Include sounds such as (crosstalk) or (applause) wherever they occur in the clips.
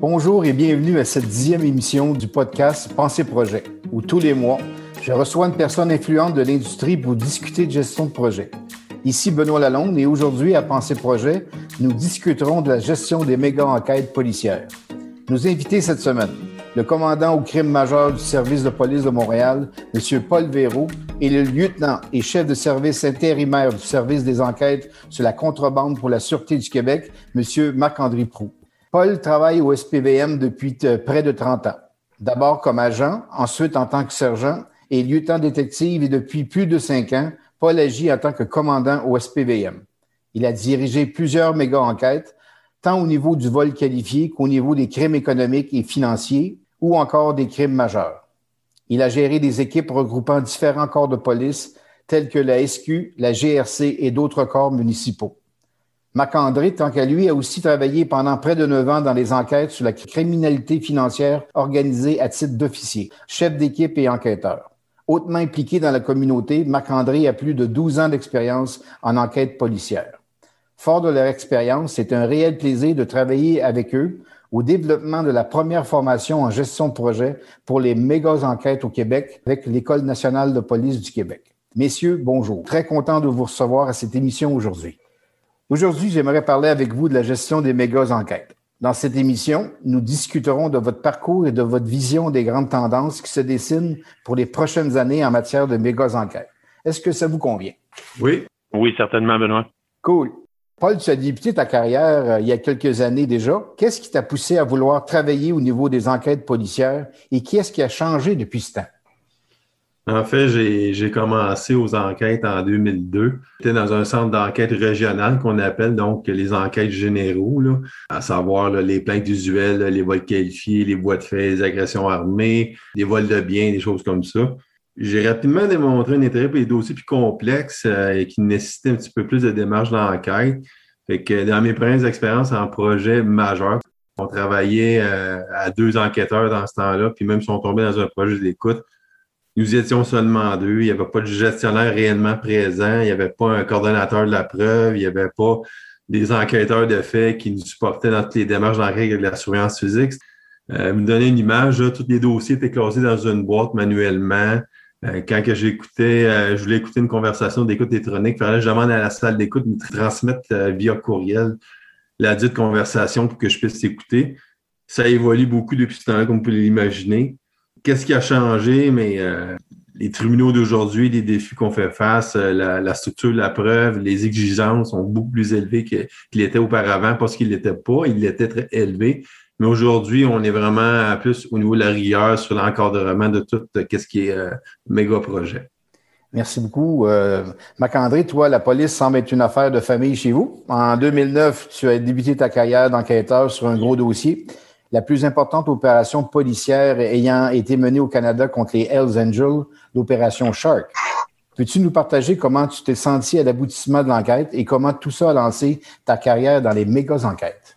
Bonjour et bienvenue à cette dixième émission du podcast Pensée Projet, où tous les mois, je reçois une personne influente de l'industrie pour discuter de gestion de projet. Ici Benoît Lalonde et aujourd'hui à Pensée Projet, nous discuterons de la gestion des méga-enquêtes policières. Nos invités cette semaine, le commandant au crime majeur du service de police de Montréal, M. Paul Véraud, et le lieutenant et chef de service intérimaire du service des enquêtes sur la contrebande pour la Sûreté du Québec, M. Marc-André Proux. Paul travaille au SPVM depuis euh, près de 30 ans. D'abord comme agent, ensuite en tant que sergent et lieutenant détective et depuis plus de cinq ans, Paul agit en tant que commandant au SPVM. Il a dirigé plusieurs méga-enquêtes, tant au niveau du vol qualifié qu'au niveau des crimes économiques et financiers ou encore des crimes majeurs. Il a géré des équipes regroupant différents corps de police tels que la SQ, la GRC et d'autres corps municipaux. Marc-André, tant qu'à lui, a aussi travaillé pendant près de neuf ans dans les enquêtes sur la criminalité financière organisée à titre d'officier, chef d'équipe et enquêteur. Hautement impliqué dans la communauté, Marc-André a plus de 12 ans d'expérience en enquête policière. Fort de leur expérience, c'est un réel plaisir de travailler avec eux au développement de la première formation en gestion de projet pour les méga enquêtes au Québec avec l'École nationale de police du Québec. Messieurs, bonjour. Très content de vous recevoir à cette émission aujourd'hui. Aujourd'hui, j'aimerais parler avec vous de la gestion des méga enquêtes. Dans cette émission, nous discuterons de votre parcours et de votre vision des grandes tendances qui se dessinent pour les prochaines années en matière de méga enquêtes. Est-ce que ça vous convient? Oui. Oui, certainement, Benoît. Cool. Paul, tu as débuté ta carrière euh, il y a quelques années déjà. Qu'est-ce qui t'a poussé à vouloir travailler au niveau des enquêtes policières et qu'est-ce qui a changé depuis ce temps? En fait, j'ai commencé aux enquêtes en 2002. J'étais dans un centre d'enquête régional qu'on appelle donc les enquêtes généraux, à savoir les plaintes usuelles, les vols qualifiés, les voies de fait, les agressions armées, les vols de biens, des choses comme ça. J'ai rapidement démontré un intérêt pour les dossiers plus complexes euh, et qui nécessitaient un petit peu plus de démarches d'enquête. Fait que dans mes premières expériences en projet majeur, on travaillait euh, à deux enquêteurs dans ce temps-là, puis même si on tombait dans un projet d'écoute, nous étions seulement deux. Il n'y avait pas de gestionnaire réellement présent. Il n'y avait pas un coordonnateur de la preuve. Il n'y avait pas des enquêteurs de fait qui nous supportaient dans toutes les démarches d'enquête de la surveillance physique. Euh, me donner une image, tous les dossiers étaient classés dans une boîte manuellement. Euh, quand que j'écoutais, euh, je voulais écouter une conversation d'écoute électronique, il fallait que je demande à la salle d'écoute de me transmettre euh, via courriel la dite conversation pour que je puisse écouter. Ça évolue beaucoup depuis ce temps-là, comme vous pouvez l'imaginer qu'est-ce qui a changé, mais les tribunaux d'aujourd'hui, les défis qu'on fait face, la, structure de la preuve, les exigences sont beaucoup plus élevées qu'ils l'étaient auparavant parce qu'ils l'étaient pas. Ils l'étaient très élevés. Mais aujourd'hui, on est vraiment plus au niveau de la rigueur sur l'encadrement de tout euh, ce qui est méga projet. Merci beaucoup. Euh, toi, la police semble être une affaire de famille chez vous. En 2009, tu as débuté ta carrière d'enquêteur sur un gros dossier la plus importante opération policière ayant été menée au Canada contre les Hells Angels, l'opération Shark. Peux-tu nous partager comment tu t'es senti à l'aboutissement de l'enquête et comment tout ça a lancé ta carrière dans les méga enquêtes?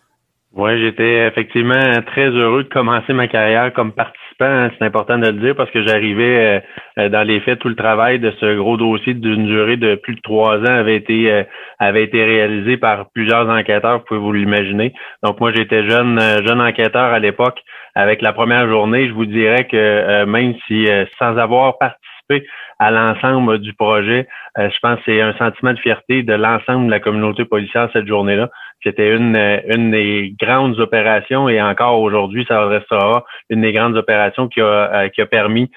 Oui, j'étais effectivement très heureux de commencer ma carrière comme participant Hein, c'est important de le dire parce que j'arrivais euh, dans les faits, tout le travail de ce gros dossier d'une durée de plus de trois ans avait été euh, avait été réalisé par plusieurs enquêteurs, vous pouvez vous l'imaginer. Donc moi j'étais jeune euh, jeune enquêteur à l'époque. Avec la première journée, je vous dirais que même si sans avoir participé à l'ensemble du projet, je pense que c'est un sentiment de fierté de l'ensemble de la communauté policière cette journée-là. C'était une, une des grandes opérations et encore aujourd'hui, ça restera une des grandes opérations qui a, euh, qui a permis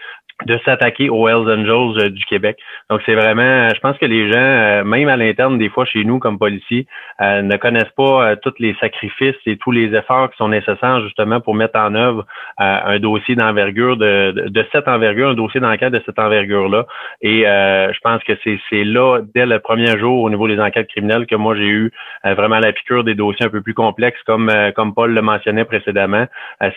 de s'attaquer aux Hells Angels euh, du Québec. Donc c'est vraiment, je pense que les gens, euh, même à l'interne des fois chez nous comme policiers, ne connaissent pas tous les sacrifices et tous les efforts qui sont nécessaires justement pour mettre en œuvre un dossier d'envergure de, de, cette envergure, un dossier d'enquête de cette envergure-là. Et je pense que c'est là, dès le premier jour au niveau des enquêtes criminelles, que moi j'ai eu vraiment la piqûre des dossiers un peu plus complexes, comme, comme Paul le mentionnait précédemment.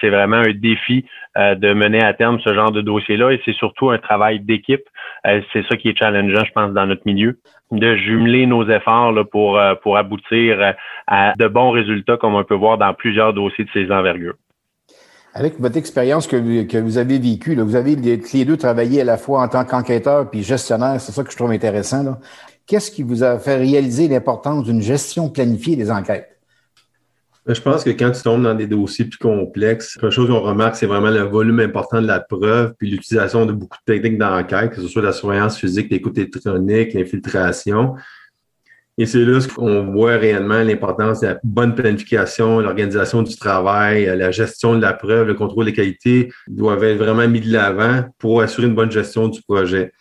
c'est vraiment un défi de mener à terme ce genre de dossier-là et c'est surtout un travail d'équipe. Euh, c'est ça qui est challengeant, je pense, dans notre milieu, de jumeler nos efforts pour, euh, pour aboutir à de bons résultats, comme on peut voir dans plusieurs dossiers de ces envergures. Avec votre expérience que, que, vous avez vécue, là, vous avez les, deux travaillé à la fois en tant qu'enquêteur puis gestionnaire, c'est ça que je trouve intéressant. Qu'est-ce qui vous a fait réaliser l'importance d'une gestion planifiée des enquêtes? Ben, je pense que quand tu tombes dans des dossiers plus complexes, quelque chose qu'on remarque, c'est vraiment le volume important de la preuve, puis l'utilisation de beaucoup de techniques d'enquête, que ce soit la surveillance physique, l'écoute électronique, l'infiltration. Et c'est là qu'on voit réellement l'importance de la bonne planification, l'organisation du travail, la gestion de la preuve, le contrôle des qualités doivent être vraiment mis de l'avant pour assurer une bonne gestion du projet.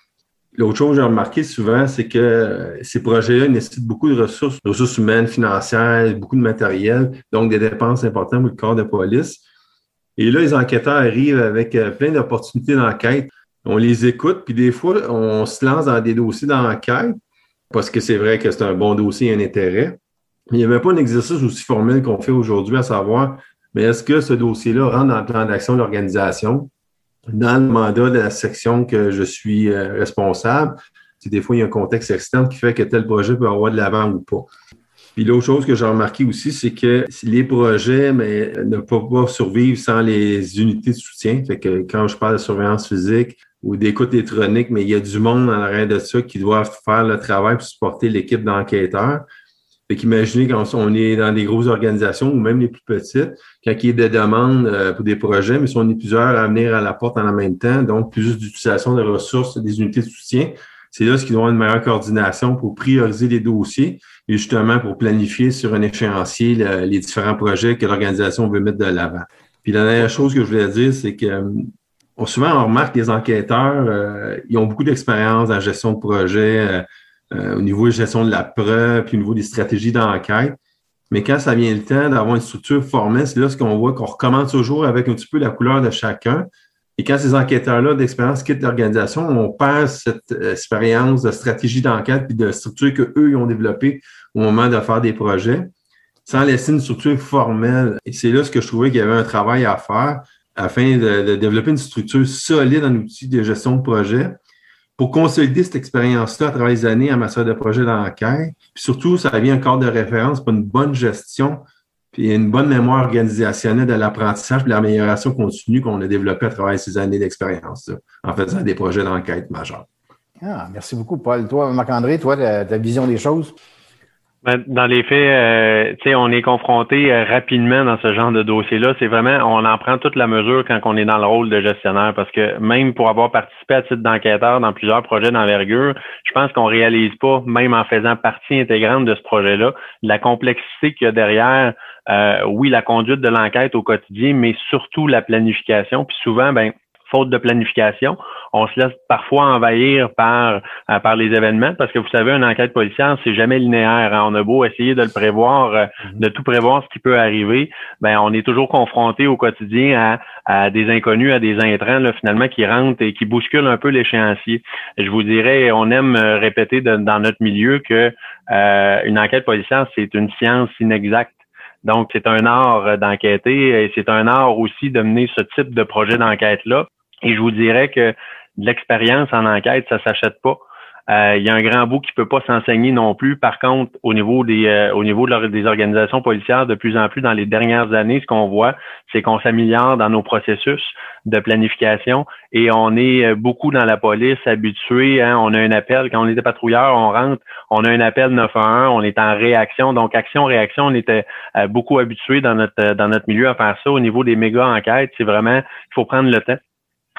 L'autre chose que j'ai remarqué souvent, c'est que ces projets-là nécessitent beaucoup de ressources, ressources humaines, financières, beaucoup de matériel, donc des dépenses importantes pour le corps de police. Et là, les enquêteurs arrivent avec euh, plein d'opportunités d'enquête. On les écoute, puis des fois, on se lance dans des dossiers d'enquête parce que c'est vrai que c'est un bon dossier et un intérêt. Il n'y avait pas un exercice aussi formel qu'on fait aujourd'hui à savoir, mais est-ce que ce dossier-là rentre dans le plan d'action de l'organisation? Dans le mandat de la section que je suis euh, responsable, c'est des fois, il y a un contexte externe qui fait que tel projet peut avoir de l'avant ou pas. Puis l'autre chose que j'ai remarqué aussi, c'est que les projets mais, ne peuvent pas survivre sans les unités de soutien. Fait que quand je parle de surveillance physique ou d'écoute électronique, mais il y a du monde en arrière de ça qui doit faire le travail pour supporter l'équipe d'enquêteurs. Fait qu'imaginez quand on est dans des grosses organisations ou même les plus petites, quand il y a des demandes euh, pour des projets, mais si on est plusieurs à venir à la porte en même temps, donc plus d'utilisation de ressources, des unités de soutien, c'est là ce qui doit avoir une meilleure coordination pour prioriser les dossiers et justement pour planifier sur un échéancier les différents projets que l'organisation veut mettre de l'avant. Puis la dernière chose que je voulais dire, c'est que souvent on remarque que les enquêteurs, euh, ils ont beaucoup d'expérience en gestion de projet, euh, au niveau de gestion de la preuve, puis au niveau des stratégies d'enquête. Mais quand ça vient le temps d'avoir une structure formelle, c'est là ce qu'on voit qu'on recommence toujours avec un petit peu la couleur de chacun. Et quand ces enquêteurs-là d'expérience quittent l'organisation, on perd cette euh, expérience de stratégie d'enquête puis de structure qu'eux ont développée au moment de faire des projets, sans laisser une structure formelle. Et c'est là ce que je trouvais qu'il y avait un travail à faire afin de, de développer une structure solide en outil de gestion de projet pour consolider cette expérience-là à travers les années en matière de projet d'enquête. Puis surtout, ça devient un cadre de référence pour une bonne gestion puis une bonne mémoire organisationnelle de l'apprentissage et l'amélioration continue qu'on a développée à travers ces années d'expérience en faisant des projets d'enquête majeurs. Ah, merci beaucoup, Paul. Toi, Marc-André, toi, ta vision des choses? Ben, dans les faits, euh, on est confronté euh, rapidement dans ce genre de dossier-là. C'est vraiment, on en prend toute la mesure quand on est dans le rôle de gestionnaire, parce que même pour avoir participé à titre d'enquêteur dans plusieurs projets d'envergure, je pense qu'on réalise pas, même en faisant partie intégrante de ce projet-là, la complexité qu'il y a derrière. Euh, oui, la conduite de l'enquête au quotidien, mais surtout la planification. Puis souvent, ben faute de planification. On se laisse parfois envahir par, euh, par les événements parce que vous savez, une enquête policière, c'est jamais linéaire. Hein. On a beau essayer de le prévoir, euh, mhm. de tout prévoir ce qui peut arriver, ben on est toujours confronté au quotidien à, à des inconnus, à des intrants là, finalement qui rentrent et qui bousculent un peu l'échéancier. Je vous dirais, on aime euh, répéter dans notre milieu que une enquête policière, c'est une science inexacte. Donc, c'est un art d'enquêter et c'est un art aussi de mener ce type de projet d'enquête-là et je vous dirais que l'expérience en enquête, ça s'achète pas. Euh, il y a un grand bout qui peut pas s'enseigner non plus. Par contre, au niveau des euh, au niveau des organisations policières, de plus en plus dans les dernières années, ce qu'on voit, c'est qu'on s'améliore dans nos processus de planification et on est euh, beaucoup dans la police habitué. Hein, on a un appel quand on était patrouilleur, on rentre, on a un appel 911, on est en réaction. Donc action-réaction, on était beaucoup habitué dans notre dans notre milieu à faire ça. Au niveau des méga enquêtes, c'est vraiment il faut prendre le temps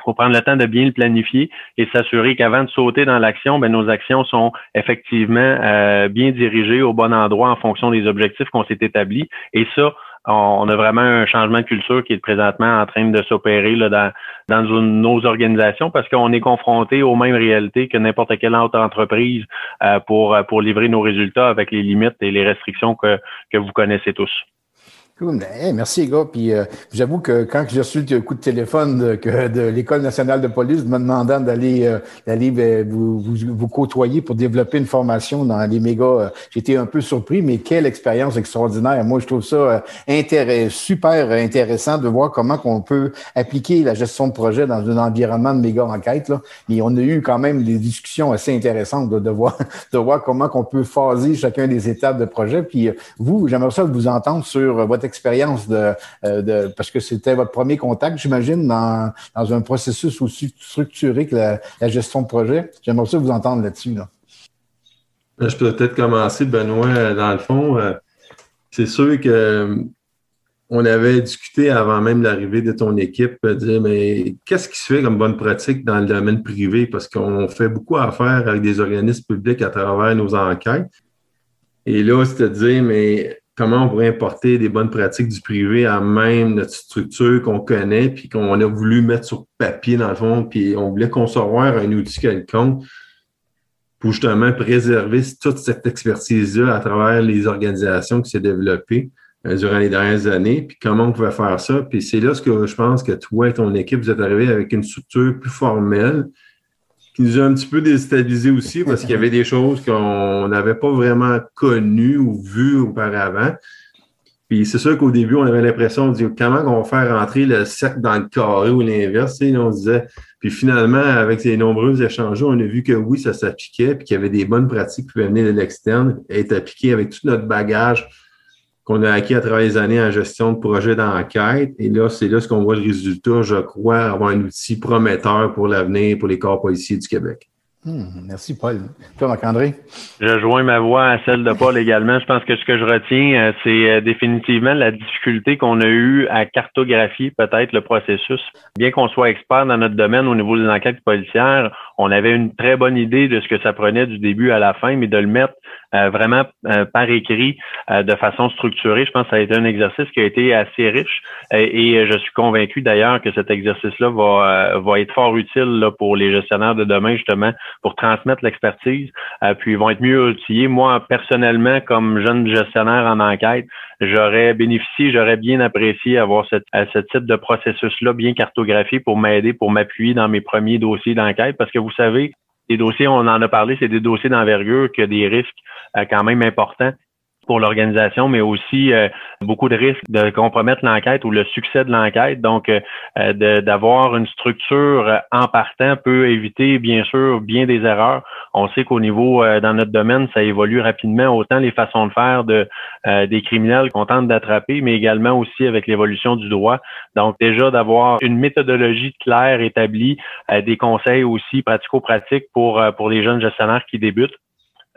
faut prendre le temps de bien le planifier et s'assurer qu'avant de sauter dans l'action, ben, nos actions sont effectivement euh, bien dirigées au bon endroit en fonction des objectifs qu'on s'est établis. Et ça, on, a vraiment un changement de culture qui est présentement en train de s'opérer dans, dans nos organisations parce qu'on est confronté aux mêmes réalités que n'importe quelle autre entreprise euh, pour, livrer nos résultats avec les limites et les restrictions que vous connaissez tous. Cool. merci les gars. Puis euh, j'avoue que quand j'ai reçu le coup de téléphone de, l'École nationale de police me demandant d'aller euh, d'aller ben, vous, vous, vous, côtoyer pour développer une formation dans les méga, euh, j'étais un peu surpris, mais quelle expérience extraordinaire. Moi, je trouve ça intéressant, super intéressant de voir comment on peut appliquer la gestion de projet dans un environnement de méga enquête. Là. Mais on a eu quand même des discussions assez intéressantes de, voir (laughs) de voir comment on peut phaser chacun des étapes de projet. Puis vous, j'aimerais ça vous entendre sur votre expérience de, de, parce que c'était votre premier contact, j'imagine, dans, dans un processus aussi structuré que la, gestion de projet. J'aimerais ça vous entendre là-dessus. Là. Je peux peut-être commencer, Benoît, dans le fond. C'est sûr que on avait discuté avant même l'arrivée de ton équipe, dire, mais qu'est-ce qui se fait comme bonne pratique dans le domaine privé? Parce qu'on fait beaucoup affaire avec des organismes publics à travers nos enquêtes. Et là, c'est de dire, mais comment on pourrait importer des bonnes pratiques du privé à même notre structure qu'on connaît, puis qu'on a voulu mettre sur papier, dans le fond, puis on voulait concevoir un outil quelconque pour justement préserver toute cette expertise-là à travers les organisations qui s'est développées. Euh, durant les dernières années, puis comment on pouvait faire ça. Puis c'est là ce que je pense que toi et ton équipe, vous êtes arrivés avec une structure plus formelle qui nous a un petit peu déstabilisé aussi parce qu'il y avait des choses qu'on n'avait pas vraiment connues ou vues auparavant. Puis c'est sûr qu'au début, on avait l'impression de dire comment on va faire rentrer le cercle dans le carré ou l'inverse. On disait. Puis finalement, avec ces nombreux échanges, on a vu que oui, ça s'appliquait, puis qu'il y avait des bonnes pratiques qui pouvaient venir de l'externe, être appliquées avec tout notre bagage qu'on a acquis à travers les années en gestion de projets d'enquête. Et là, c'est là ce qu'on voit le résultat, je crois, avoir un outil prometteur pour l'avenir pour les corps policiers du Québec. Hmm, merci, Paul. Toi, Marc-André? Je joins ma voix à celle de Paul également. Je pense que ce que je retiens, euh, c'est euh, définitivement la difficulté qu'on a eue à cartographier peut-être le processus. Bien qu'on soit expert dans notre domaine au niveau des enquêtes policières, on avait une très bonne idée de ce que ça prenait du début à la fin, mais de le mettre euh, vraiment euh, par écrit euh, de façon structurée. Je pense que ça a été un exercice qui a été assez riche et je suis convaincu d'ailleurs que cet exercice-là va, va être fort utile là, pour les gestionnaires de demain justement pour transmettre l'expertise, puis ils vont être mieux outillés. Moi, personnellement, comme jeune gestionnaire en enquête, j'aurais bénéficié, j'aurais bien apprécié avoir ce type de processus-là bien cartographié pour m'aider, pour m'appuyer dans mes premiers dossiers d'enquête, parce que vous savez, les dossiers, on en a parlé, c'est des dossiers d'envergure qui ont des risques euh, quand même importants pour l'organisation, mais aussi euh, beaucoup de risques de compromettre l'enquête ou le succès de l'enquête. Donc, euh, d'avoir une structure en partant peut éviter, bien sûr, bien des erreurs. On sait qu'au niveau, dans notre domaine, ça évolue rapidement, autant les façons de faire de, des criminels qu'on tente d'attraper, mais également aussi avec l'évolution du droit. Donc, déjà, d'avoir une méthodologie claire établie, des conseils aussi pratico-pratiques pour, pour les jeunes gestionnaires qui débutent.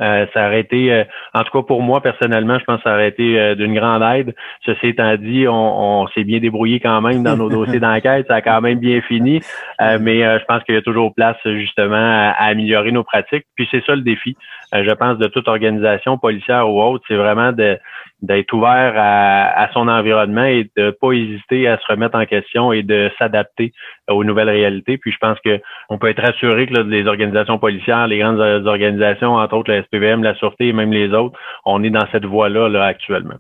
Euh, ça aurait été, euh, en tout cas pour moi personnellement, je pense que ça aurait été euh, d'une grande aide. Ceci étant dit, on, s'est bien débrouillé quand même dans nos dossiers (laughs) d'enquête, ça a quand même bien fini, mais je pense qu'il y a toujours place justement à, améliorer nos pratiques. Puis c'est ça le défi, je pense, de toute organisation policière ou autre, c'est vraiment d'être ouvert à, son environnement et de pas hésiter à se remettre en question et de s'adapter aux nouvelles réalités. Puis je pense que on peut être assuré que les organisations policières, les grandes organisations, entre autres la SPVM, la Sûreté et même les autres, on est dans cette voie-là là, actuellement.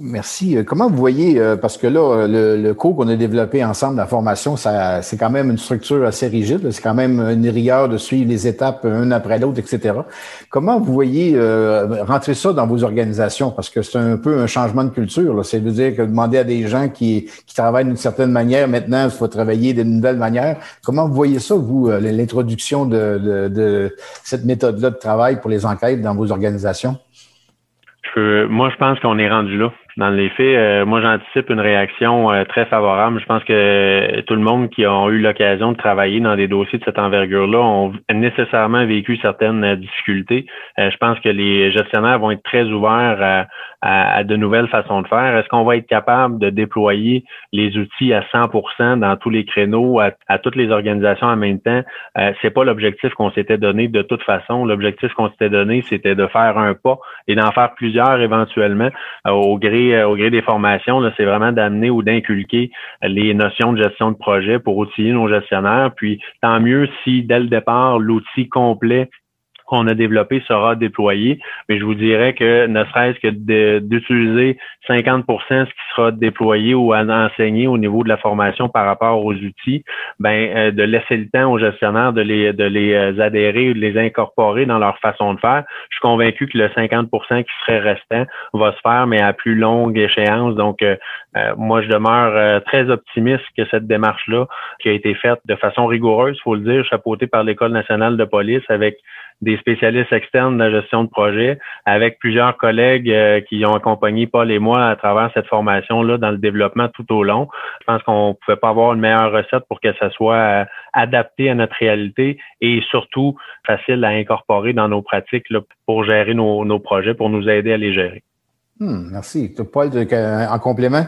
Merci. Euh, comment vous voyez, euh, parce que là, euh, le, cours qu'on a développé ensemble, la formation, ça, c'est quand même une structure assez rigide. C'est quand même une rigueur de suivre les étapes un après l'autre, etc. Comment vous voyez rentrer ça dans vos organisations? Parce que c'est un peu un changement de culture. C'est de dire que demander à des gens qui, qui travaillent d'une certaine manière, maintenant, il faut travailler d'une nouvelle manière. Comment vous voyez ça, vous, l'introduction de, de, de cette méthode-là de travail pour les enquêtes dans vos organisations? moi, je pense qu'on est rendu là. Dans les faits, euh, moi, j'anticipe une réaction euh, très favorable. Je pense que tout le monde qui a eu l'occasion de travailler dans des dossiers de cette envergure-là ont nécessairement vécu certaines euh, difficultés. je pense que les gestionnaires vont être très ouverts à, de nouvelles façons de faire. Est-ce qu'on va être capable de déployer les outils à 100% dans tous les créneaux, à, toutes les organisations en même temps? c'est pas l'objectif qu'on s'était donné de toute façon. L'objectif qu'on s'était donné, c'était de faire un pas et d'en faire plusieurs éventuellement au gré euh, au gré des formations, c'est vraiment d'amener ou d'inculquer les notions de gestion de projet pour outiller nos gestionnaires. Puis tant mieux si dès le départ, l'outil complet qu'on a développé sera déployé. Mais je vous dirais que ne serait-ce que d'utiliser 50% ce qui sera déployé ou enseigné au niveau de la formation par rapport aux outils, ben euh, de laisser le temps aux gestionnaires de les de les euh, adhérer ou de les incorporer dans leur façon de faire. Je suis convaincu que le 50% qui serait restant va se faire, mais à plus longue échéance. Donc, euh, moi, je demeure très optimiste que cette démarche-là, qui a été faite de façon rigoureuse, faut le dire, chapeautée par l'École nationale de police avec des spécialistes externes de la gestion de projet, avec plusieurs collègues euh, qui ont accompagné Paul et moi à travers cette formation-là dans le développement tout au long. Je pense qu'on ne pouvait pas avoir une meilleure recette pour que ça soit euh, adapté à notre réalité et surtout facile à incorporer dans nos pratiques pour gérer nos, projets, pour nous aider à les gérer. Hmm, merci. Paul, en complément?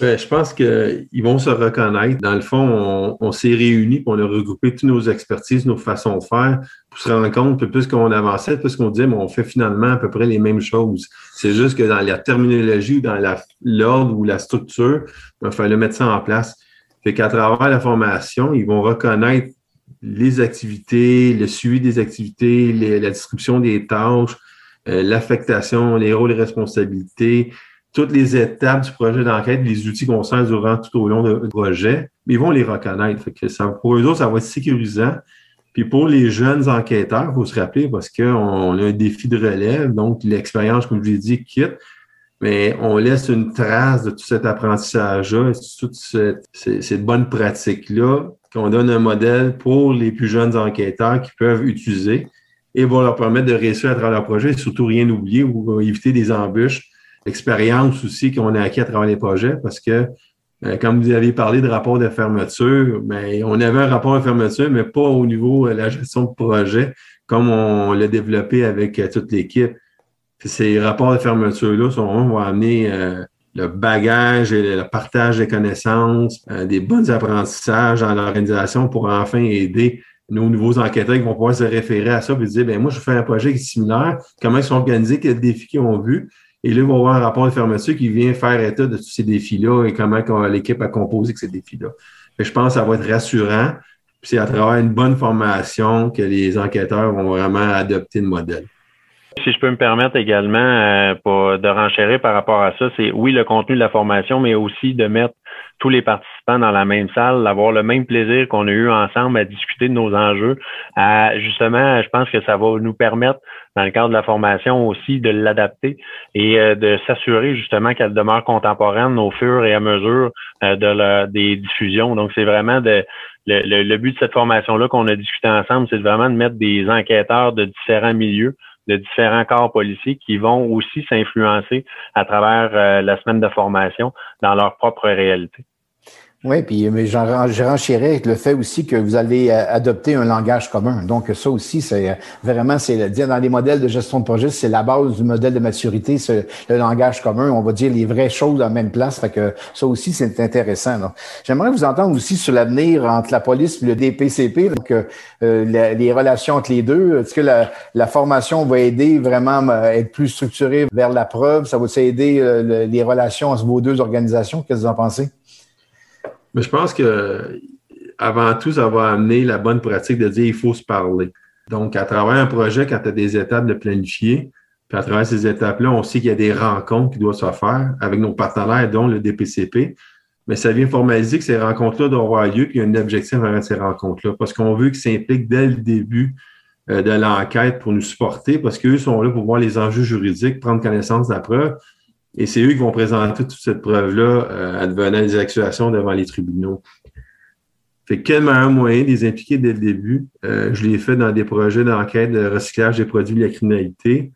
je pense qu'ils vont se reconnaître. Dans le fond, on, s'est réunis, on a regroupé toutes nos expertises, nos façons de faire se rendre compte que plus qu'on avançait, plus qu'on disait, mais on fait finalement à peu près les mêmes choses. C'est juste que dans la terminologie ou dans l'ordre ou la structure, il fallait mettre ça en place. Fait qu'à travers la formation, ils vont reconnaître les activités, le suivi des activités, la description des tâches, euh, l'affectation, les rôles et responsabilités, toutes les étapes du projet d'enquête, les outils qu'on sert durant tout au long du projet, ils vont les reconnaître. que ça, pour eux autres, ça va être sécurisant. Puis pour les jeunes enquêteurs, il faut se rappeler parce qu'on a un défi de relève, donc l'expérience, comme je l'ai dit, quitte, mais on laisse une trace de tout cet apprentissage-là, toute cette, cette bonne pratique-là, qu'on donne un modèle pour les plus jeunes enquêteurs qui peuvent utiliser et vont leur permettre de réussir à travers leur projet et surtout rien oublier ou éviter des embûches. Expérience aussi qu'on a acquis à travers les projets parce que, comme vous avez parlé de rapport de fermeture, ben, on avait un rapport de fermeture, mais pas au niveau de la gestion de projet comme on l'a développé avec euh, toute l'équipe. Ces rapports de fermeture-là vont amener euh, le bagage et le partage des connaissances, des bons apprentissages dans l'organisation pour enfin aider nos nouveaux enquêteurs qui vont pouvoir se référer à ça et dire, ben moi, je fais un projet similaire, comment ils sont organisés, quels défis qu'ils ont vus, et là, ils vont avoir un rapport de fermeture qui vient faire état de tous ces défis-là et comment l'équipe a composé ces défis-là. Je pense que ça va être rassurant. C'est à travers une bonne formation que les enquêteurs vont vraiment adopter le modèle. Si je peux me permettre également euh, de renchérir par rapport à ça, c'est oui le contenu de la formation, mais aussi de mettre tous les participants dans la même salle, d'avoir le même plaisir qu'on a eu ensemble à discuter de nos enjeux. Justement, je pense que ça va nous permettre, dans le cadre de la formation aussi, de l'adapter et euh, de s'assurer justement qu'elle demeure contemporaine au fur et à mesure euh, de des diffusions. Donc, c'est vraiment de le, le, but de cette formation-là qu'on a discuté ensemble, c'est vraiment de mettre des enquêteurs de différents milieux de différents corps policiers qui vont aussi s'influencer à travers euh, la semaine de formation dans leur propre réalité. Oui, puis mais je renchérais avec le fait aussi que vous allez euh, adopter un langage commun. Donc ça aussi, c'est euh, vraiment, c'est dans les modèles de gestion de projet, c'est la base du modèle de maturité, c'est le langage commun. On va dire les vraies choses la même place. Fait que ça aussi, c'est intéressant. J'aimerais vous entendre aussi sur l'avenir entre la police et le DPCP, donc euh, les relations entre les deux. Est-ce que la, la, formation va aider vraiment à être plus structurée vers la preuve? Ça va aider les relations entre vos deux organisations? Qu'est-ce que vous en pensez? Mais je pense que avant tout, ça va amener la bonne pratique de dire il faut se parler. Donc, à travers un projet, quand tu as des étapes de planifier, puis à travers ces étapes-là, on sait qu'il y a des rencontres qui doivent se faire avec nos partenaires, dont le DPCP. Mais ça vient formaliser que ces rencontres-là doivent avoir lieu, puis il y a un objectif avec ces rencontres-là, parce qu'on veut qu'ils s'impliquent dès le début euh, de l'enquête pour nous supporter, parce qu'eux sont là pour voir les enjeux juridiques, prendre connaissance de la preuve, et c'est eux qui vont présenter toute cette preuve-là euh, advenant des accusations devant les tribunaux. Fait quel meilleur moyen de les impliquer dès le début? Euh, je l'ai fait dans des projets d'enquête de recyclage des produits de la criminalité.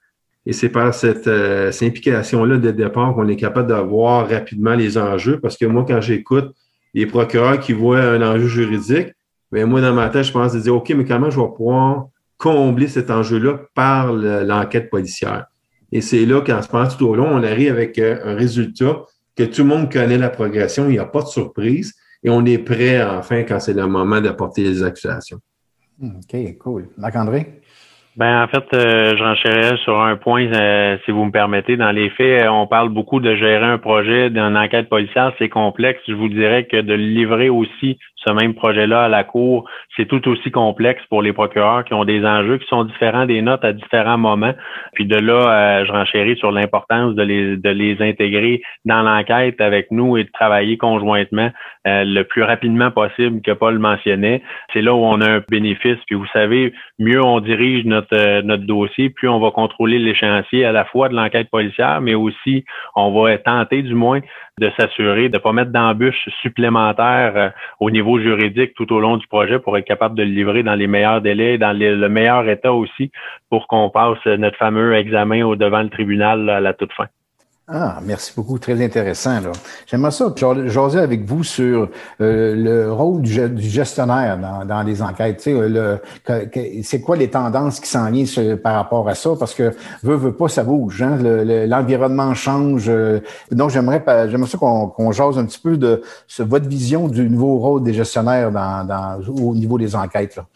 Et c'est par cette, euh, implication-là dès le départ qu'on est capable de voir rapidement les enjeux. Parce que moi, quand j'écoute les procureurs qui voient un enjeu juridique, bien, moi, dans ma tête, je pense de dire, OK, mais comment je vais pouvoir combler cet enjeu-là par l'enquête policière? Et c'est là qu'en se passe tout au long, on arrive avec euh, un résultat que tout le monde connaît la progression, il n'y a pas de surprise et on est prêt enfin quand c'est le moment d'apporter les accusations. OK, cool. Marc-André? Ben en fait, euh, je renchérirais sur un point, euh, si vous me permettez. Dans les faits, on parle beaucoup de gérer un projet d'une enquête policière, c'est complexe. Je vous dirais que de livrer aussi ce même projet-là à la Cour, c'est tout aussi complexe pour les procureurs qui ont des enjeux qui sont différents des notes à différents moments. Puis de là, euh, je renchéris sur l'importance de les, de les intégrer dans l'enquête avec nous et de travailler conjointement euh, le plus rapidement possible que Paul mentionnait. C'est là où on a un bénéfice. Puis vous savez, mieux on dirige notre, euh, notre dossier, plus on va contrôler l'échéancier à la fois de l'enquête policière, mais aussi on va tenter du moins de s'assurer de ne pas mettre d'embûches supplémentaires euh, au niveau juridique tout au long du projet pour être capable de le livrer dans les meilleurs délais, dans le meilleur état aussi, pour qu'on passe notre fameux examen devant le tribunal à la toute fin. Ah, merci beaucoup. Très intéressant. J'aimerais ça jaser avec vous sur euh, le rôle du, gestionnaire dans, les enquêtes. c'est quoi les tendances qui s'en par rapport à ça? Parce que veut, veut pas, ça bouge. Hein? L'environnement change. Euh, donc, j'aimerais j'aimerais ça qu'on jase un petit peu de votre vision du nouveau rôle des gestionnaires dans, au niveau des enquêtes. Là.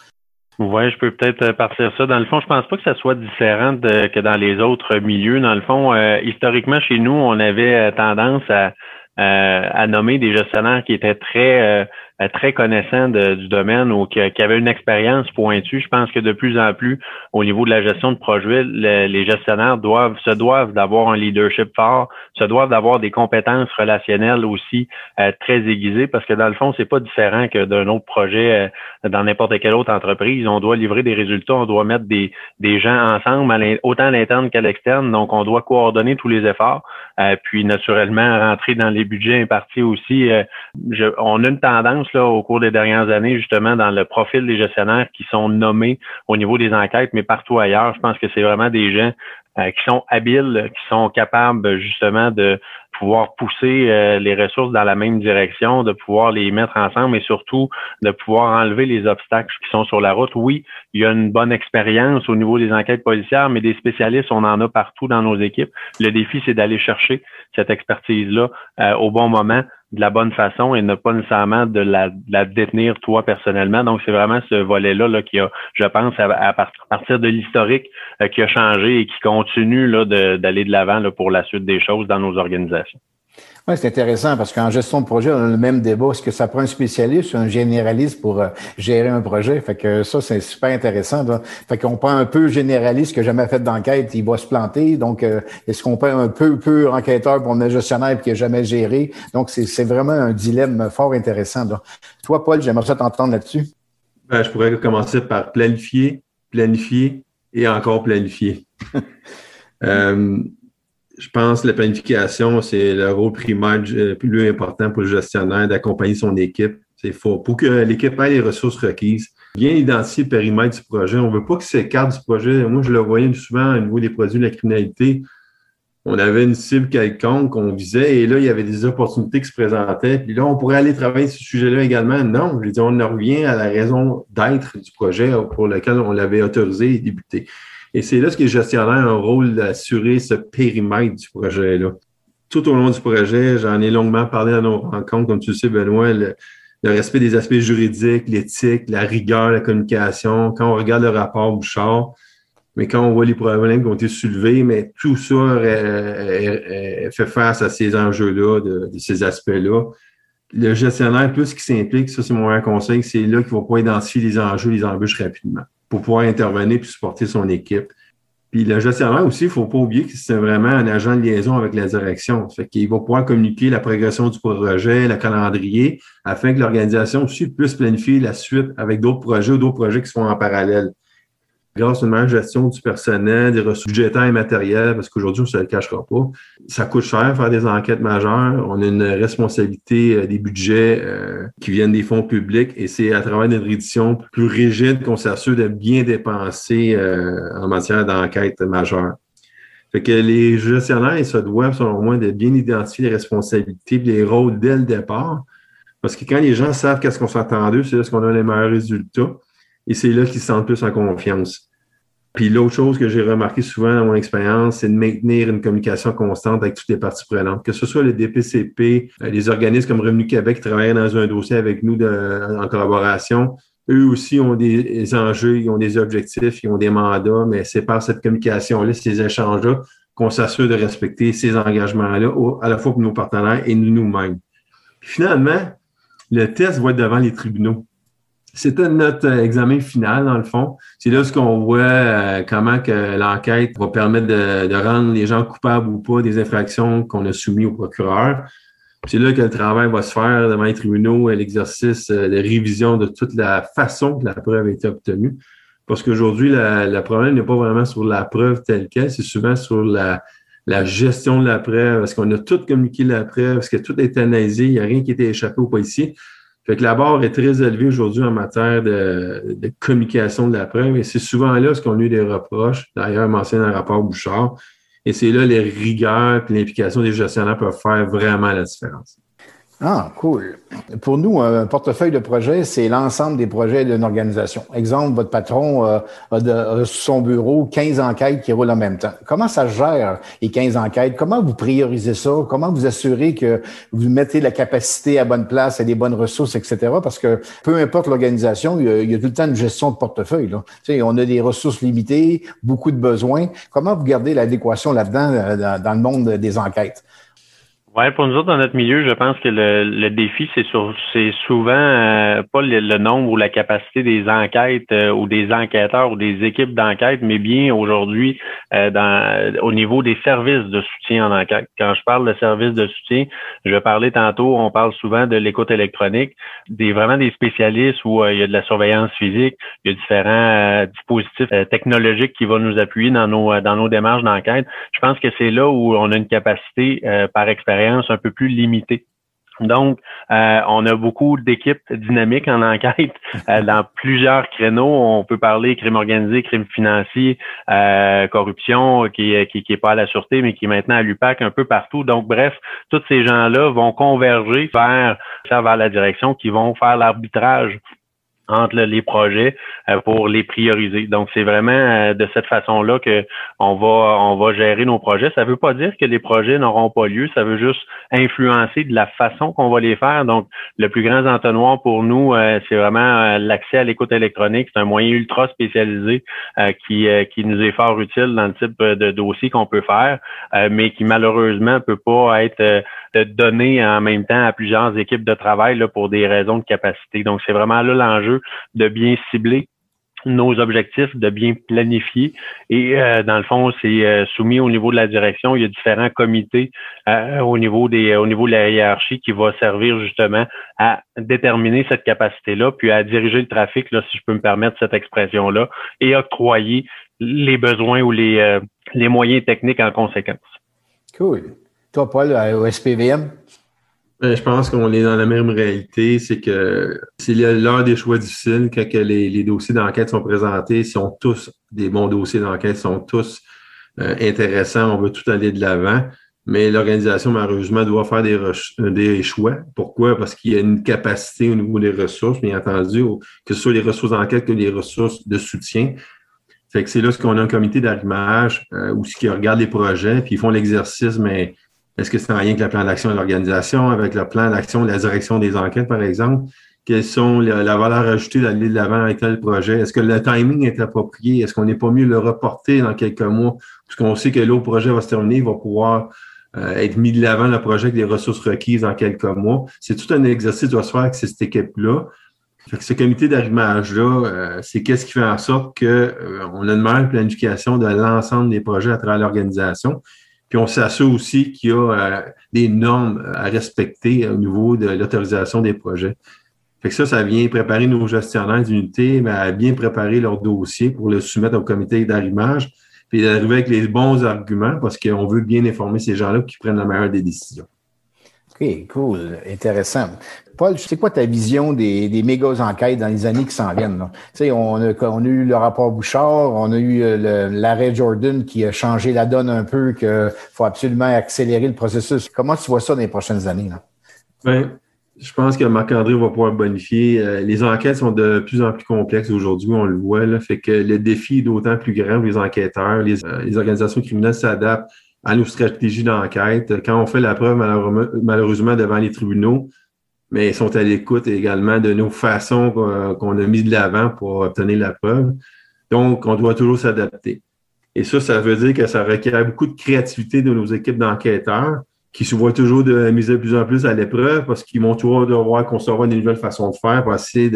Oui, je peux peut-être euh, partir ça. Dans le fond, je pense pas que ça soit différent que dans les autres milieux. Dans le fond, euh, historiquement, chez nous, on avait euh, tendance à, à nommer des gestionnaires qui étaient très euh, très connaissant du domaine ou qui, qui, avait une expérience pointue. Je pense que de plus en plus, au niveau de la gestion de projet, les gestionnaires doivent se doivent d'avoir un leadership fort, se doivent d'avoir des compétences relationnelles aussi euh, très aiguisées, parce que dans le fond, c'est pas différent que d'un autre projet euh, dans n'importe quelle autre entreprise. On doit livrer des résultats, on doit mettre des, des gens ensemble, autant à l'interne qu'à l'externe. Donc, on doit coordonner tous les efforts, puis naturellement rentrer dans les budgets impartis aussi. Je, on a une tendance au cours des dernières années, justement, dans le profil des gestionnaires qui sont nommés au niveau des enquêtes, mais partout ailleurs. Je pense que c'est vraiment des gens euh, qui sont habiles, qui sont capables justement de pouvoir pousser euh, les ressources dans la même direction, de pouvoir les mettre ensemble et surtout de pouvoir enlever les obstacles qui sont sur la route. Oui, il y a une bonne expérience au niveau des enquêtes policières, mais des spécialistes, on en a partout dans nos équipes. Le défi, c'est d'aller chercher cette expertise-là euh, au bon moment de la bonne façon et ne pas nécessairement de la, détenir toi personnellement. Donc, c'est vraiment ce volet-là là, qui a, je pense, à, partir de l'historique euh, qui a changé et qui continue d'aller de l'avant pour la suite des choses dans nos organisations. Oui, c'est intéressant parce qu'en gestion de projet, on a le même débat. Est-ce que ça prend un spécialiste ou un généraliste pour euh, gérer un projet? Fait que ça, c'est super intéressant. Fait qu'on prend un peu généraliste qui n'a jamais fait d'enquête, il va se planter. Donc, euh, est-ce qu'on prend un peu peu enquêteur pour un gestionnaire qui n'a jamais géré? Donc, c'est vraiment un dilemme fort intéressant. Toi, Paul, j'aimerais ça t'entendre là-dessus. Ben, je pourrais commencer par planifier, planifier et encore planifier. (laughs) euh, je pense que la planification, c'est le rôle primaire le plus important pour le gestionnaire d'accompagner son équipe. C'est faux. Pour que l'équipe ait les ressources requises, bien identifier le périmètre du projet. On ne veut pas que s'écarte du projet. Moi, je le voyais souvent au niveau des produits de la criminalité. On avait une cible quelconque qu'on visait et là, il y avait des opportunités qui se présentaient. Puis là, on pourrait aller travailler sur ce sujet-là également. Non, je dis, on revient à la raison d'être du projet pour lequel on l'avait autorisé et débuté. Et c'est là ce que le gestionnaire a un rôle d'assurer ce périmètre du projet-là. Tout au long du projet, j'en ai longuement parlé à nos rencontres, comme tu le sais, Benoît, le, respect des aspects juridiques, l'éthique, la rigueur, la communication. Quand on regarde le rapport Bouchard, mais quand on voit les problèmes qui ont été soulevés, mais tout ça fait face à ces enjeux-là, de, ces aspects-là. Le gestionnaire, plus qu'il s'implique, ça c'est mon conseil, c'est là qu'il va pouvoir identifier les enjeux, les embûches rapidement pour pouvoir intervenir puis supporter son équipe. Puis le gestionnaire aussi, il ne faut pas oublier que c'est vraiment un agent de liaison avec la direction. Fait qu'il va pouvoir communiquer la progression du projet, le calendrier, afin que l'organisation aussi puisse planifier la suite avec d'autres projets ou d'autres projets qui sont en parallèle grâce à une meilleure gestion du personnel, des ressources budgétaires et matérielles, parce qu'aujourd'hui, on ne se le cachera pas. Ça coûte cher faire des enquêtes majeures. On a une responsabilité euh, des budgets euh, qui viennent des fonds publics et c'est à travers une édition plus rigide qu'on s'assure de bien dépenser euh, en matière d'enquête majeure. Fait que les gestionnaires, ils se doivent, selon moi, de bien identifier les responsabilités et les rôles dès le départ. Parce que quand les gens savent qu'est-ce qu'on s'attend d'eux, c'est là qu'on a les meilleurs résultats. Et c'est là qu'ils se sentent plus en confiance. Puis l'autre chose que j'ai remarqué souvent dans mon expérience, c'est de maintenir une communication constante avec toutes les parties prenantes, que ce soit le DPCP, euh, les organismes comme Revenu Québec qui travaillent dans un dossier avec nous en collaboration. Eux aussi ont des enjeux, ils ont des objectifs, ils ont des mandats, mais c'est par cette communication-là, ces échanges-là, qu'on s'assure de respecter ces engagements-là, à la fois pour nos partenaires et nous-mêmes. Finalement, le test va être devant les tribunaux. C'était notre euh, examen final, dans le fond. C'est là ce qu'on voit euh, comment que l'enquête va permettre de, rendre les gens coupables ou pas des infractions qu'on a soumises au procureur. C'est là que le travail va se faire devant les tribunaux et l'exercice euh, de révision de toute la façon que la preuve a été obtenue. Parce qu'aujourd'hui, le problème n'est pas vraiment sur la preuve telle qu'elle, c'est souvent sur la, gestion de la preuve, est-ce qu'on a tout communiqué la preuve, est-ce que tout est analysé, il n'y a rien qui a été échappé aux policiers. Fait que la barre est très élevée aujourd'hui en matière de, communication de la preuve et c'est souvent là ce qu'on a eu des reproches, d'ailleurs mentionné dans le rapport Bouchard. Et c'est là les rigueurs et l'implication des gestionnaires peuvent faire vraiment la différence. Ah, cool. Pour nous, un portefeuille de projet, c'est l'ensemble des projets d'une organisation. Exemple, votre patron euh, a, de, son bureau 15 enquêtes qui roulent en même temps. Comment ça gère les 15 enquêtes? Comment vous priorisez ça? Comment vous assurez que vous mettez la capacité à bonne place et les bonnes ressources, etc.? Parce que peu importe l'organisation, il, y a, tout le temps une gestion de portefeuille. On a des ressources limitées, beaucoup de besoins. Comment vous gardez l'adéquation là-dedans euh, dans le monde des enquêtes? Ouais, pour nous autres, dans notre milieu, je pense que le, le défi, c'est c'est souvent euh, pas le, nombre ou la capacité des enquêtes euh, ou des enquêteurs ou des équipes d'enquête, mais bien aujourd'hui euh, dans au niveau des services de soutien en enquête. Quand je parle de services de soutien, je parlais tantôt, on parle souvent de l'écoute électronique, des vraiment des spécialistes où il y a de la surveillance physique, il y a différents dispositifs technologiques qui vont nous appuyer dans nos dans nos démarches d'enquête. Je pense que c'est là où on a une capacité par expérience un peu plus limitée. Donc, euh, on a beaucoup d'équipes dynamiques en enquête (laughs) euh, dans plusieurs créneaux. On peut parler crime organisé, crime financier, euh, corruption, qui, qui, qui est pas à la sûreté, mais qui est maintenant à l'UPAC un peu partout. Donc, bref, tous ces gens-là vont converger vers, vers la direction qui vont faire l'arbitrage entre les projets euh, pour les prioriser. Donc, c'est vraiment euh, de cette façon-là que on va on va gérer nos projets. Ça ne veut pas dire que les projets n'auront pas lieu, ça veut juste influencer de la façon qu'on va les faire. Donc, le plus grand entonnoir pour nous, euh, c'est vraiment l'accès à l'écoute électronique. C'est un moyen ultra spécialisé qui qui nous est fort utile dans le type de dossier qu'on peut faire, mais qui malheureusement peut pas être de donner en même temps à plusieurs équipes de travail là, pour des raisons de capacité. Donc, c'est vraiment là l'enjeu de bien cibler nos objectifs, de bien planifier. Et euh, dans le fond, c'est euh, soumis au niveau de la direction. Il y a différents comités euh, au niveau des au niveau de la hiérarchie qui va servir justement à déterminer cette capacité-là, puis à diriger le trafic, si je peux me permettre cette expression-là, et octroyer les besoins ou les, les moyens techniques en conséquence. Cool. Toi, Paul, au SPVM? Ben, je pense qu'on est dans la même réalité, c'est que c'est l'heure des choix difficiles quand les, dossiers d'enquête sont présentés, sont tous des bons dossiers d'enquête, sont tous euh, intéressants, on veut tout aller de l'avant, mais l'organisation, malheureusement, doit faire des, des choix. Pourquoi? Parce qu'il y a une capacité au niveau des ressources, bien entendu, que ce soit les ressources d'enquête que les ressources de soutien. Fait que c'est là ce qu'on a un comité d'arrimage euh, où ce qui regarde les projets, puis ils font l'exercice, mais est-ce que c'est en lien avec le plan d'action de l'organisation, avec le plan d'action de la direction des enquêtes, par exemple? Quelles sont la, valeur ajoutée d'aller de l'avant avec tel projet? Est-ce que le timing est approprié? Est-ce qu'on n'est pas mieux le reporter dans quelques mois? Puisqu'on sait que l'autre projet va se terminer, il va pouvoir euh, être mis de l'avant le projet avec les ressources requises dans quelques mois. C'est tout un exercice qui doit se faire avec cette équipe-là. ce comité d'arrimage-là, euh, c'est qu'est-ce qui fait en sorte qu'on euh, a une meilleure planification de l'ensemble des projets à travers l'organisation. Puis on s'assure aussi qu'il y a euh, des normes à respecter au niveau de l'autorisation des projets. Fait que ça, ça vient préparer nos gestionnaires d'unités à bien préparer leur dossier pour le soumettre au comité d'arrimage, puis d'arriver avec les bons arguments parce qu'on veut bien informer ces gens-là qui prennent la meilleure des décisions. OK, cool, intéressant. Paul, c'est quoi ta vision des, méga enquêtes dans les années qui s'en viennent? Tu sais, on a, on a eu le rapport Bouchard, on a eu euh, l'arrêt Jordan qui a changé la donne un peu, qu'il faut absolument accélérer le processus. Comment tu vois ça dans les prochaines années? Là? Bien, je pense que Marc-André va pouvoir bonifier. Euh, les enquêtes sont de plus en plus complexes aujourd'hui, on le voit. Là, fait que le défi est d'autant plus grand pour les enquêteurs. Les, euh, les organisations criminelles s'adaptent à nos stratégies d'enquête. Quand on fait la preuve, malheureusement, devant les tribunaux, mais ils sont à l'écoute également de nos façons qu'on a mis de l'avant pour obtenir la preuve. Donc, on doit toujours s'adapter. Et ça, ça veut dire que ça requiert beaucoup de créativité de nos équipes d'enquêteurs qui se voient toujours de miser de plus en plus à l'épreuve parce qu'ils vont toujours devoir concevoir des nouvelles façons de faire pour essayer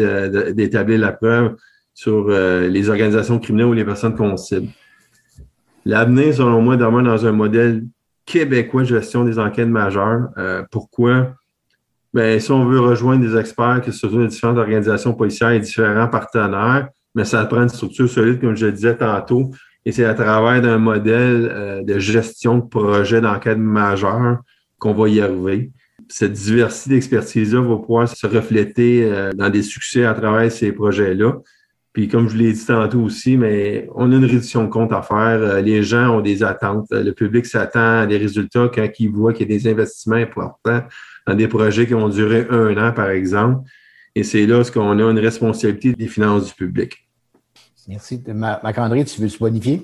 d'établir la preuve sur euh, les organisations criminelles ou les personnes qu'on cible. L'avenir, selon moi, demeure dans un modèle québécois de gestion des enquêtes majeures. Euh, pourquoi? Bien, si on veut rejoindre des experts, que ce soit des différentes organisations policières et différents partenaires, mais ça prend une structure solide, comme je le disais tantôt. Et c'est à travers d'un modèle euh, de gestion de projet d'enquête majeure qu'on va y arriver. Cette diversité d'expertise-là va pouvoir se refléter euh, dans des succès à travers ces projets-là. Puis comme je l'ai dit tantôt aussi, mais on a une réduction de compte à faire. Euh, les gens ont des attentes. Le public s'attend à des résultats quand il voit qu'il y a des investissements importants dans des projets qui vont durer un an, par exemple. Et c'est là ce qu'on a une responsabilité des finances du public. Merci. Marc-André, tu veux se bonifier?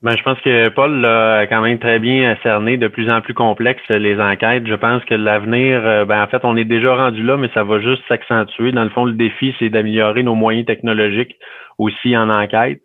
Ben, je pense que Paul a quand même très bien cerné de plus en plus complexe les enquêtes. Je pense que l'avenir, euh, ben, en fait, on est déjà rendu là, mais ça va juste s'accentuer. Dans le fond, le défi, c'est d'améliorer nos moyens technologiques aussi en enquête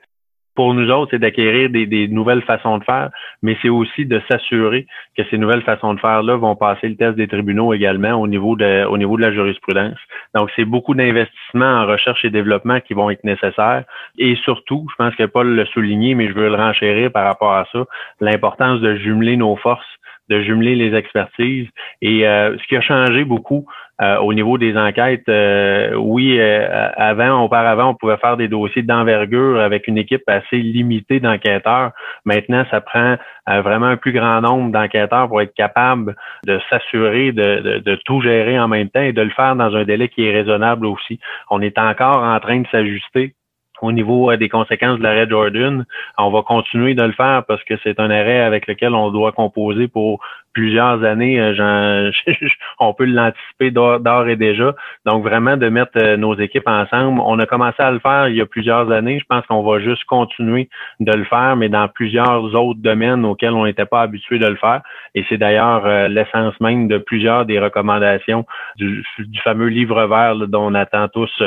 pour nous autres, c'est d'acquérir des, nouvelles façons de faire, mais c'est aussi de s'assurer que ces nouvelles façons de faire-là vont passer le test des tribunaux également au niveau de, au niveau de la jurisprudence. Donc, c'est beaucoup d'investissements en recherche et développement qui vont être nécessaires. Et surtout, je pense que Paul l'a souligné, mais je veux le renchérir par rapport à ça, l'importance de jumeler nos forces de jumeler les expertises. Et euh, ce qui a changé beaucoup euh, au niveau des enquêtes, euh, oui, avant, auparavant, on pouvait faire des dossiers d'envergure avec une équipe assez limitée d'enquêteurs. Maintenant, ça prend vraiment un plus grand nombre d'enquêteurs pour être capable de s'assurer de, de, de, tout gérer en même temps et de le faire dans un délai qui est raisonnable aussi. On est encore en train de s'ajuster au niveau euh, des conséquences de l'arrêt Jordan. On va continuer de le faire parce que c'est un arrêt avec lequel on doit composer pour plusieurs années. Euh, (laughs) on peut l'anticiper d'ores et déjà. Donc, vraiment, de mettre euh, nos équipes ensemble. On a commencé à le faire il y a plusieurs années. Je pense qu'on va juste continuer de le faire, mais dans plusieurs autres domaines auxquels on n'était pas habitué de le faire. Et c'est d'ailleurs l'essence même de plusieurs des recommandations du, fameux livre vert dont on attend tous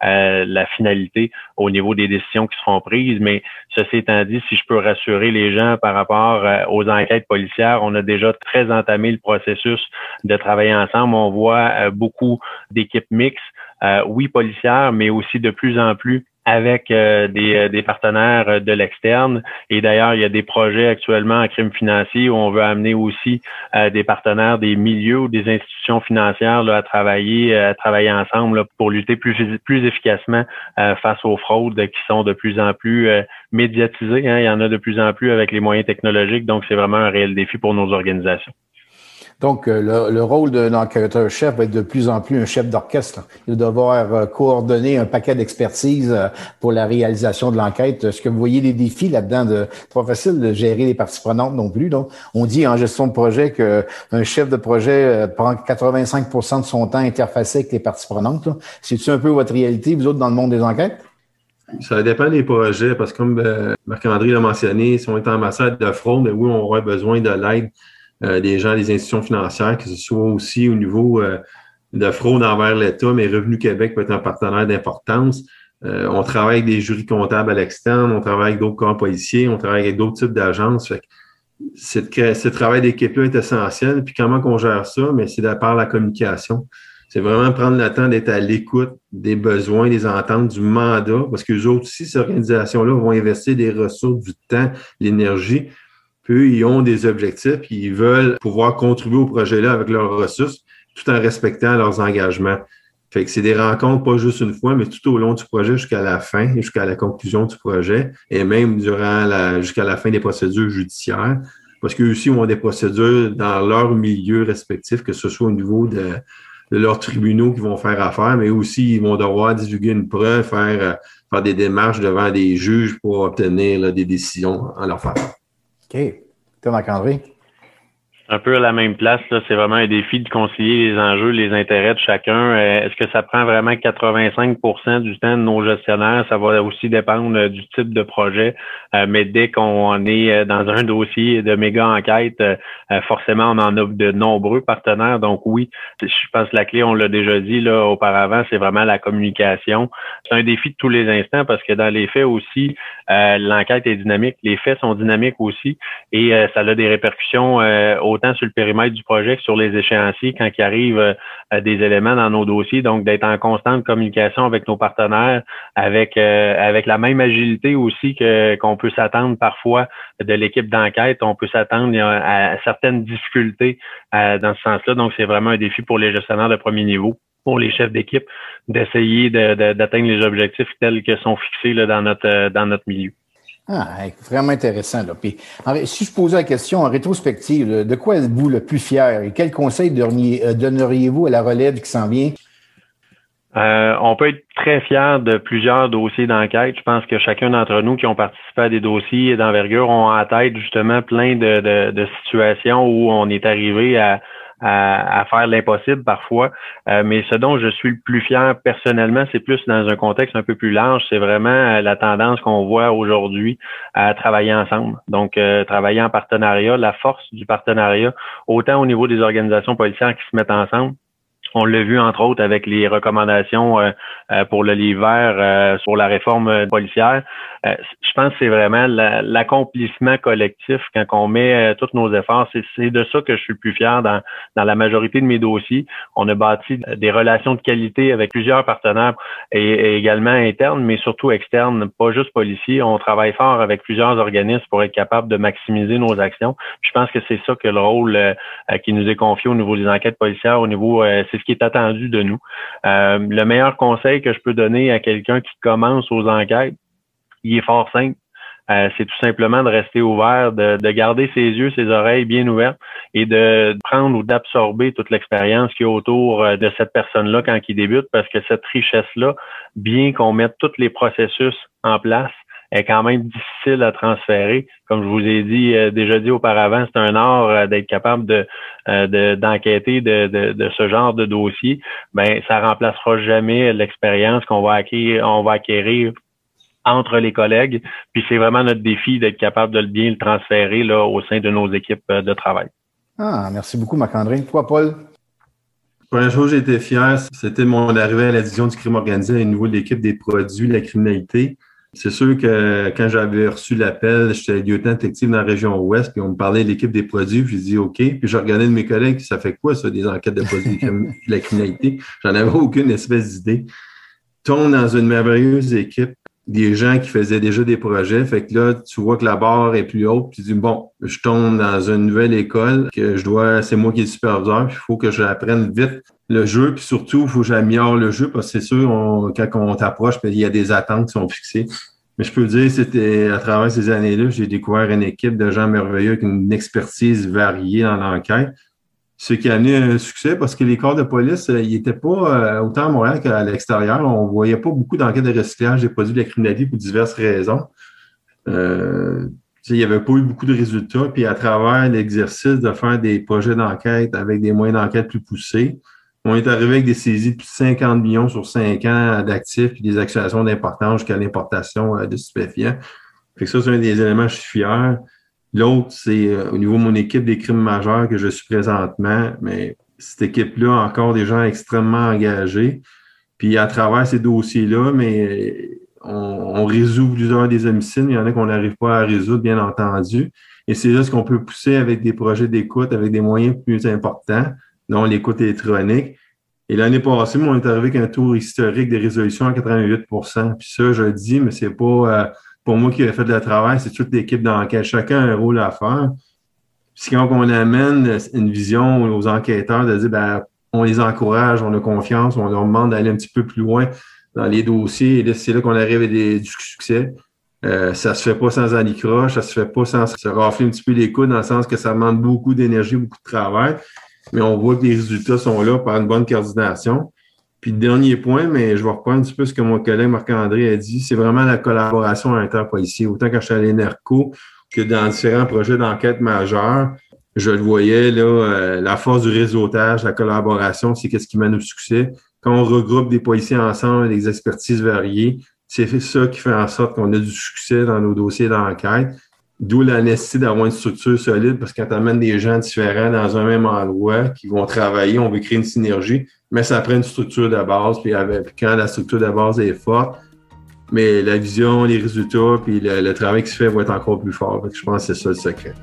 la finalité au niveau des décisions qui seront prises. Mais ceci étant dit, si je peux rassurer les gens par rapport euh, aux enquêtes policières, on a déjà très entamé le processus de travailler ensemble. On voit euh, beaucoup d'équipes mixtes, euh, oui policières, mais aussi de plus en plus avec euh, des, euh, des, partenaires euh, de l'externe. Et d'ailleurs, il y a des projets actuellement en crime financier où on veut amener aussi des partenaires des milieux ou des institutions financières là, à travailler, à travailler ensemble pour lutter plus, plus efficacement face aux fraudes qui sont de plus en plus médiatisées. Hein. Il y en a de plus en plus avec les moyens technologiques, donc c'est vraiment un réel défi pour nos organisations. Donc, euh, le, rôle de l'enquêteur-chef va être de plus en plus un chef d'orchestre. Il va devoir euh, coordonner un paquet d'expertise euh, pour la réalisation de l'enquête. Est-ce que vous voyez des défis là-dedans? De, pas facile de gérer les parties prenantes non plus. Donc, on dit en gestion de projet qu'un chef de projet prend 85% de son temps interfacé avec les parties prenantes. C'est-tu un peu votre réalité, vous autres, dans le monde des enquêtes? Ça dépend des projets, parce que comme Marc-André l'a mentionné, si on est en de fraude, oui, on aurait besoin de l'aide des gens des institutions financières, que ce soit aussi au niveau euh, de fraude envers l'État, mais Revenu Québec peut être un partenaire d'importance. Euh, on travaille avec des jurys comptables à l'externe, on travaille avec d'autres corps policiers, on travaille avec d'autres types d'agences. Ce travail d'équipe-là est essentiel. Puis comment qu'on gère ça? Mais c'est de par la communication. C'est vraiment prendre le temps d'être à l'écoute des besoins, des ententes, du mandat, parce que les autres aussi, ces organisations-là vont investir des ressources, du temps, l'énergie eux, ils ont des objectifs, puis ils veulent pouvoir contribuer au projet-là avec leurs ressources, tout en respectant leurs engagements. Fait que c'est des rencontres pas juste une fois, mais tout au long du projet jusqu'à la fin, jusqu'à la conclusion du projet, et même durant la, jusqu'à la fin des procédures judiciaires. Parce qu'eux aussi ont des procédures dans leur milieu respectif, que ce soit au niveau de, leurs tribunaux qui vont faire affaire, mais aussi ils vont devoir divulguer une preuve, faire, faire des démarches devant des juges pour obtenir des décisions en leur faveur. OK. Thomas Marc-André? un peu à la même place. Là, c'est vraiment un défi de concilier les enjeux, les intérêts de chacun. Euh, est-ce que ça prend vraiment 85% du temps de nos gestionnaires? Ça va aussi dépendre euh, du type de projet. Euh, mais dès qu'on est dans un dossier de méga enquête, forcément, on en a de nombreux partenaires. Donc oui, je pense que la clé, on l'a déjà dit là auparavant, c'est vraiment la communication. C'est un défi de tous les instants parce que dans les faits aussi, l'enquête est dynamique, les faits sont dynamiques aussi et ça a des répercussions au autant sur le périmètre du projet que sur les échéanciers quand il arrive euh, des éléments dans nos dossiers. Donc, d'être en constante communication avec nos partenaires, avec euh, avec la même agilité aussi que qu'on peut s'attendre parfois de l'équipe d'enquête. On peut s'attendre à, certaines difficultés euh, dans ce sens-là. Donc, c'est vraiment un défi pour les gestionnaires de premier niveau pour les chefs d'équipe d'essayer d'atteindre les objectifs tels que sont fixés là, dans notre dans notre milieu. Ah, vraiment intéressant. Là. Puis, si je posais la question en rétrospective, de quoi êtes-vous le plus fier et quel conseil euh, donneriez-vous à la relève qui s'en vient? Euh, on peut être très fier de plusieurs dossiers d'enquête. Je pense que chacun d'entre nous qui ont participé à des dossiers d'envergure ont en tête justement plein de situations où on est arrivé à, à, faire l'impossible parfois. Euh, mais ce dont je suis le plus fier personnellement, c'est plus dans un contexte un peu plus large. C'est vraiment euh, la tendance qu'on voit aujourd'hui à travailler ensemble. Donc, euh, travailler en partenariat, la force du partenariat, autant au niveau des organisations policières qui se mettent ensemble, on l'a vu entre autres avec les recommandations euh, euh, pour le livre vert euh, sur la réforme policière. Je pense que c'est vraiment l'accomplissement collectif quand on met tous nos efforts. C'est de ça que je suis plus fier dans, la majorité de mes dossiers. On a bâti des relations de qualité avec plusieurs partenaires et, également internes, mais surtout externes, pas juste policiers. On travaille fort avec plusieurs organismes pour être capable de maximiser nos actions. Je pense que c'est ça que le rôle qui nous est confié au niveau des enquêtes policières, au niveau ce qui est attendu de nous. Euh, le meilleur conseil que je peux donner à quelqu'un qui commence aux enquêtes, il est fort simple. Euh, c'est tout simplement de rester ouvert, de, garder ses yeux, ses oreilles bien ouvertes et de prendre ou d'absorber toute l'expérience qui est autour euh, de cette personne-là quand il débute, parce que cette richesse-là, bien qu'on mette tous les processus en place, est quand même difficile à transférer. Comme je vous ai dit euh, déjà dit auparavant, c'est un art euh, d'être capable de euh, d'enquêter de, de, de, ce genre de dossier. Ben ça remplacera jamais l'expérience qu'on va acquérir, on va acquérir entre les collègues. Puis c'est vraiment notre défi d'être capable de bien le transférer là au sein de nos équipes de travail. Ah, merci beaucoup, Marc-André. Toi, Paul? Première chose, j'étais fier, c'était mon arrivée à la division du crime organisé au niveau de l'équipe des produits, la criminalité. C'est sûr que quand j'avais reçu l'appel, j'étais lieutenant détective dans la région ouest, puis on me parlait de l'équipe des produits, puis j'ai dit OK. Puis je regardais de mes collègues, ça fait quoi ça, des enquêtes de produits de la criminalité? J'en avais aucune espèce d'idée. Tombe dans une merveilleuse équipe, des gens qui faisaient déjà des projets. Fait que là, tu vois que la barre est plus haute, puis tu dis bon, je tombe dans une nouvelle école, que je dois, c'est moi qui est le superviseur, puis il faut que j'apprenne vite le jeu, puis surtout, il faut que j'améliore le jeu, parce que c'est sûr, on, quand on t'approche, ben, il y a des attentes qui sont fixées. Mais je peux dire, c'était à travers ces années-là, j'ai découvert une équipe de gens merveilleux avec une expertise variée dans l'enquête. Ce qui a amené un succès parce que les corps de police, euh, ils n'étaient pas, euh, autant à Montréal qu'à l'extérieur, on voyait pas beaucoup d'enquêtes de recyclage des produits de la criminalité pour diverses raisons. Euh, il n'y avait pas eu beaucoup de résultats. Puis à travers l'exercice de faire des projets d'enquête avec des moyens d'enquête plus poussés, on est arrivé avec des saisies de plus de 50 millions sur 5 ans d'actifs et des accusations d'importance jusqu'à l'importation euh, de stupéfiants. Fait que ça, c'est un des éléments, je suis fier. L'autre, c'est euh, au niveau de mon équipe des crimes majeurs que je suis présentement, mais cette équipe-là encore des gens extrêmement engagés. Puis à travers ces dossiers-là, mais on, on, résout plusieurs des homicides. Il y en a qu'on n'arrive pas à résoudre, bien entendu. Et c'est là ce qu'on peut pousser avec des projets d'écoute, avec des moyens plus importants dont l'écoute électronique. Et l'année passée, on est arrivé avec un tour historique de résolution à 88% Puis ça, je le dis, mais c'est pas euh, pour moi qui ai fait le travail, c'est toute l'équipe dans laquelle chacun a un rôle à faire. Puis quand on amène une vision aux enquêteurs de dire, ben, on les encourage, on a confiance, on leur demande d'aller un petit peu plus loin dans les dossiers. Et là, c'est là qu'on arrive à du succès. Euh, ça se fait pas sans anicroche, ça se fait pas sans se rafler un petit peu les coudes dans le sens que ça demande beaucoup d'énergie, beaucoup de travail mais on voit que les résultats sont là par une bonne coordination. Puis dernier point, mais je vais reprendre un petit peu ce que mon collègue Marc-André a dit, c'est vraiment la collaboration interpolicier. Autant quand je suis à l'ENERCO que dans différents projets d'enquête majeurs, je le voyais, là, euh, la force du réseautage, la collaboration, c'est qu'est-ce qui mène au succès. Quand on regroupe des policiers ensemble, des expertises variées, c'est ça qui fait en sorte qu'on a du succès dans nos dossiers d'enquête. D'où la nécessité d'avoir une structure solide parce que quand tu amènes des gens différents dans un même endroit qui vont travailler, on veut créer une synergie, mais ça prend une structure de base. Puis, quand la structure de base est forte, mais la vision, les résultats, puis le, travail qui se fait va être encore plus fort. je pense que c'est ça le secret.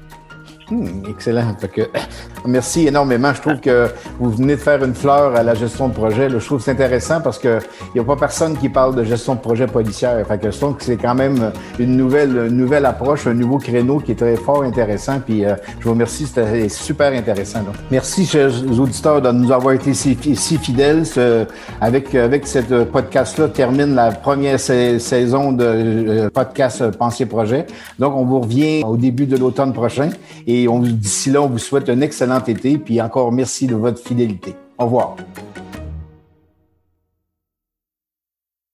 Hmm, excellent. (coughs) merci énormément. Je trouve que vous venez de faire une fleur à la gestion de projet. je trouve que c'est intéressant parce qu'il n'y a pas personne qui parle de gestion de projet policière. Fait que je trouve que c'est quand même une nouvelle, nouvelle approche, un nouveau créneau qui est très fort intéressant. Puis euh, je vous remercie, c'était super intéressant. Merci, chers auditeurs, de nous avoir été si, fidèles. avec, avec cette podcast-là, termine la première saison de euh, podcast Pensier Projet. Donc, on vous revient au début de l'automne prochain. Et d'ici là, on vous souhaite un excellent été. Puis encore merci de votre fidélité. Au revoir.